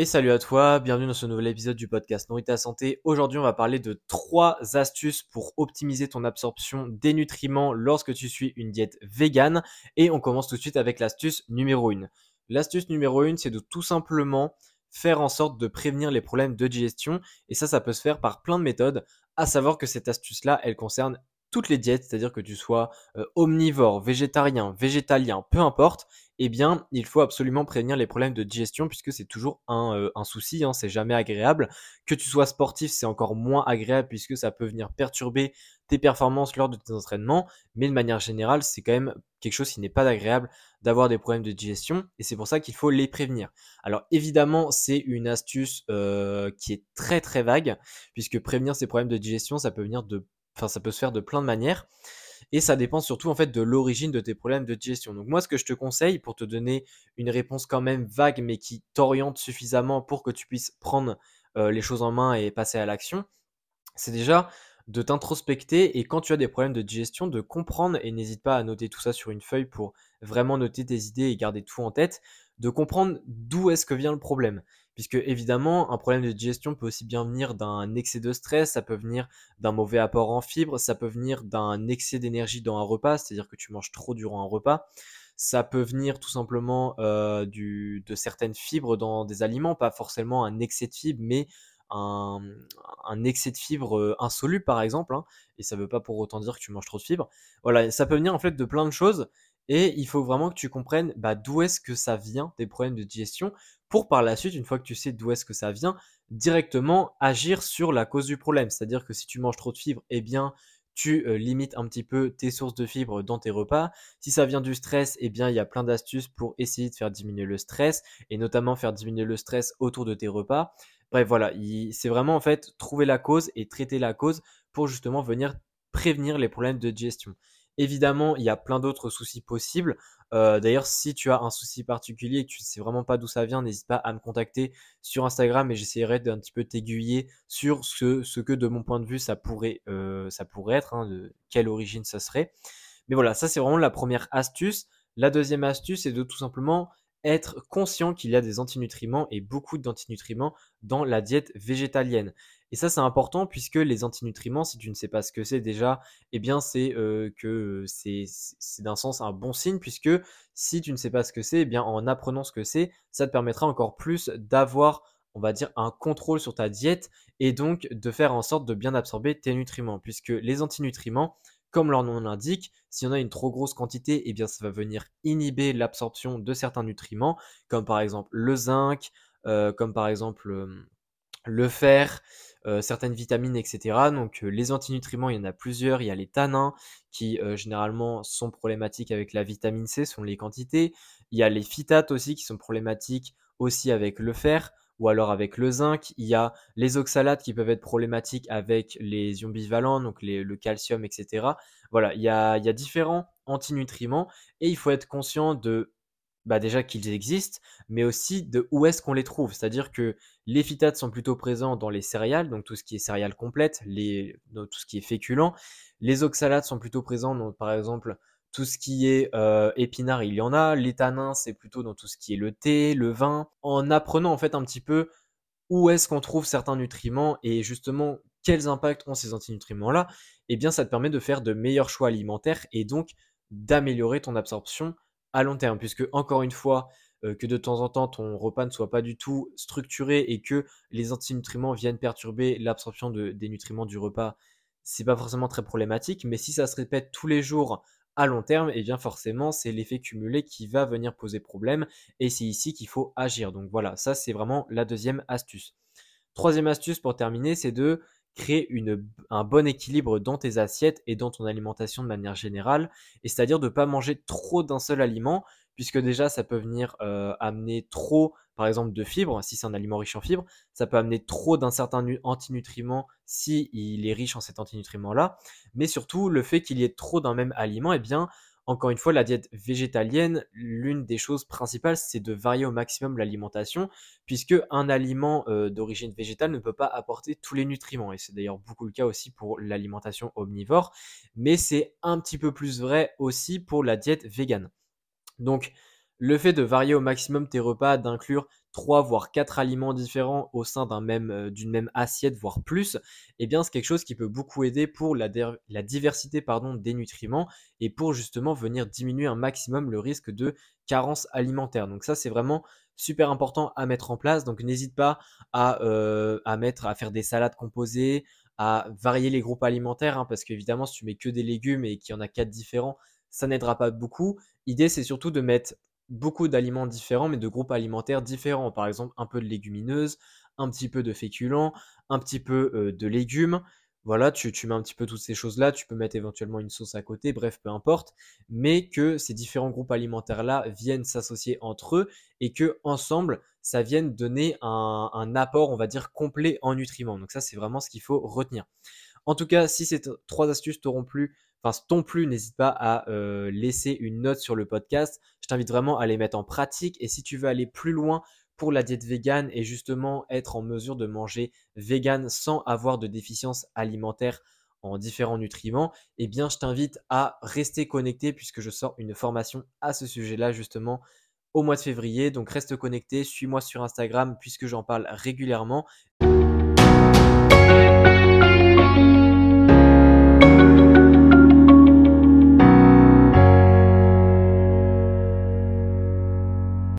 Et salut à toi, bienvenue dans ce nouvel épisode du podcast Nourrit ta santé. Aujourd'hui, on va parler de trois astuces pour optimiser ton absorption des nutriments lorsque tu suis une diète végane. Et on commence tout de suite avec l'astuce numéro 1. L'astuce numéro 1, c'est de tout simplement faire en sorte de prévenir les problèmes de digestion. Et ça, ça peut se faire par plein de méthodes. À savoir que cette astuce-là, elle concerne toutes les diètes, c'est-à-dire que tu sois euh, omnivore, végétarien, végétalien, peu importe, eh bien, il faut absolument prévenir les problèmes de digestion puisque c'est toujours un, euh, souci, hein, c'est jamais agréable. Que tu sois sportif, c'est encore moins agréable puisque ça peut venir perturber tes performances lors de tes entraînements, mais de manière générale, c'est quand même quelque chose qui n'est pas agréable d'avoir des problèmes de digestion et c'est pour ça qu'il faut les prévenir. Alors évidemment, c'est une astuce euh, qui est très très vague puisque prévenir ces problèmes de digestion, ça peut venir de Enfin, ça peut se faire de plein de manières. Et ça dépend surtout en fait de l'origine de tes problèmes de digestion. Donc moi, ce que je te conseille pour te donner une réponse quand même vague, mais qui t'oriente suffisamment pour que tu puisses prendre euh, les choses en main et passer à l'action, c'est déjà de t'introspecter et quand tu as des problèmes de digestion, de comprendre, et n'hésite pas à noter tout ça sur une feuille pour vraiment noter tes idées et garder tout en tête, de comprendre d'où est-ce que vient le problème puisque évidemment, un problème de digestion peut aussi bien venir d'un excès de stress, ça peut venir d'un mauvais apport en fibres, ça peut venir d'un excès d'énergie dans un repas, c'est-à-dire que tu manges trop durant un repas. Ça peut venir tout simplement euh, de certaines fibres dans des aliments, pas forcément un excès de fibres, mais un, excès de fibres euh, insoluble par exemple, hein, et ça ne veut pas pour autant dire que tu manges trop de fibres. Voilà, ça peut venir en fait de plein de choses, et il faut vraiment que tu comprennes bah, d'où est-ce que ça vient des problèmes de digestion pour par la suite, une fois que tu sais d'où est-ce que ça vient, directement agir sur la cause du problème. C'est-à-dire que si tu manges trop de fibres, eh bien, tu euh, limites un petit peu tes sources de fibres dans tes repas. Si ça vient du stress, eh bien, il y a plein d'astuces pour essayer de faire diminuer le stress et notamment faire diminuer le stress autour de tes repas. Bref, voilà, c'est vraiment en fait trouver la cause et traiter la cause pour justement venir prévenir les problèmes de digestion. Évidemment, il y a plein d'autres soucis possibles. Euh, d'ailleurs, si tu as un souci particulier et que tu ne sais vraiment pas d'où ça vient, n'hésite pas à me contacter sur Instagram et j'essaierai d'un petit peu t'aiguiller sur ce, que, de mon point de vue, ça pourrait, euh, être, hein, de quelle origine ça serait. Mais voilà, ça c'est vraiment la première astuce. La deuxième astuce, c'est de tout simplement être conscient qu'il y a des antinutriments et beaucoup d'antinutriments dans la diète végétalienne. Et ça, c'est important puisque les antinutriments, si tu ne sais pas ce que c'est déjà, eh bien, c'est euh, que c'est d'un sens un bon signe puisque si tu ne sais pas ce que c'est, eh bien, en apprenant ce que c'est, ça te permettra encore plus d'avoir, on va dire, un contrôle sur ta diète et donc de faire en sorte de bien absorber tes nutriments puisque les antinutriments, comme leur nom l'indique, s'il y en a une trop grosse quantité, eh bien, ça va venir inhiber l'absorption de certains nutriments, comme par exemple le zinc, euh, comme par exemple le fer, euh, certaines vitamines, etc. Donc euh, les antinutriments, il y en a plusieurs. Il y a les tanins qui euh, généralement sont problématiques avec la vitamine C, sont les quantités. Il y a les phytates aussi qui sont problématiques aussi avec le fer ou alors avec le zinc. Il y a les oxalates qui peuvent être problématiques avec les ions bivalents, donc le calcium, etc. Voilà, il y a, différents antinutriments et il faut être conscient de bah déjà qu'ils existent, mais aussi de où est-ce qu'on les trouve. C'est-à-dire que les phytates sont plutôt présents dans les céréales, donc tout ce qui est céréales complètes, les, tout ce qui est féculent. Les oxalates sont plutôt présents dans, par exemple, tout ce qui est euh, épinard, il y en a. Les tanins, c'est plutôt dans tout ce qui est le thé, le vin. En apprenant en fait un petit peu où est-ce qu'on trouve certains nutriments et justement quels impacts ont ces antinutriments-là, eh bien ça te permet de faire de meilleurs choix alimentaires et donc d'améliorer ton absorption à long terme, puisque encore une fois, euh, que de temps en temps ton repas ne soit pas du tout structuré et que les antinutriments viennent perturber l'absorption des nutriments du repas, c'est pas forcément très problématique, mais si ça se répète tous les jours à long terme, et eh bien forcément c'est l'effet cumulé qui va venir poser problème et c'est ici qu'il faut agir. Donc voilà, ça c'est vraiment la deuxième astuce. Troisième astuce pour terminer, c'est de créer un bon équilibre dans tes assiettes et dans ton alimentation de manière générale, et c'est-à-dire de ne pas manger trop d'un seul aliment, puisque déjà ça peut venir euh, amener trop, par exemple, de fibres, si c'est un aliment riche en fibres, ça peut amener trop d'un certain antinutriment si il est riche en cet antinutriment-là, mais surtout le fait qu'il y ait trop d'un même aliment, eh bien, encore une fois, la diète végétalienne, l'une des choses principales, c'est de varier au maximum l'alimentation, puisque un aliment euh, d'origine végétale ne peut pas apporter tous les nutriments. Et c'est d'ailleurs beaucoup le cas aussi pour l'alimentation omnivore, mais c'est un petit peu plus vrai aussi pour la diète végane. Donc, Le fait de varier au maximum tes repas, d'inclure 3 voire 4 aliments différents au sein euh, d'une même assiette, voire plus, eh bien c'est quelque chose qui peut beaucoup aider pour la, la diversité pardon, des nutriments et pour justement venir diminuer un maximum le risque de carence alimentaire. Donc ça c'est vraiment super important à mettre en place. Donc n'hésite pas à, euh, à mettre, à faire des salades composées, à varier les groupes alimentaires, hein, parce qu'évidemment si tu mets que des légumes et qu'il y en a 4 différents, ça n'aidera pas beaucoup. L'idée c'est surtout de mettre beaucoup d'aliments différents, mais de groupes alimentaires différents. Par exemple, un peu de légumineuses, un petit peu de féculents, un petit peu euh, de légumes. Voilà, tu, tu, mets un petit peu toutes ces choses-là, tu peux mettre éventuellement une sauce à côté, bref, peu importe, mais que ces différents groupes alimentaires-là viennent s'associer entre eux et que ensemble, ça vienne donner un, un apport, on va dire, complet en nutriments. Donc ça, c'est vraiment ce qu'il faut retenir. En tout cas, si ces trois astuces t'auront plu, enfin ton plus, n'hésite pas à euh, laisser une note sur le podcast. Je t'invite vraiment à les mettre en pratique. Et si tu veux aller plus loin pour la diète végane et justement être en mesure de manger vegan sans avoir de déficience alimentaire en différents nutriments, eh bien je t'invite à rester connecté puisque je sors une formation à ce sujet-là justement au mois de février. Donc reste connecté, suis-moi sur Instagram puisque j'en parle régulièrement.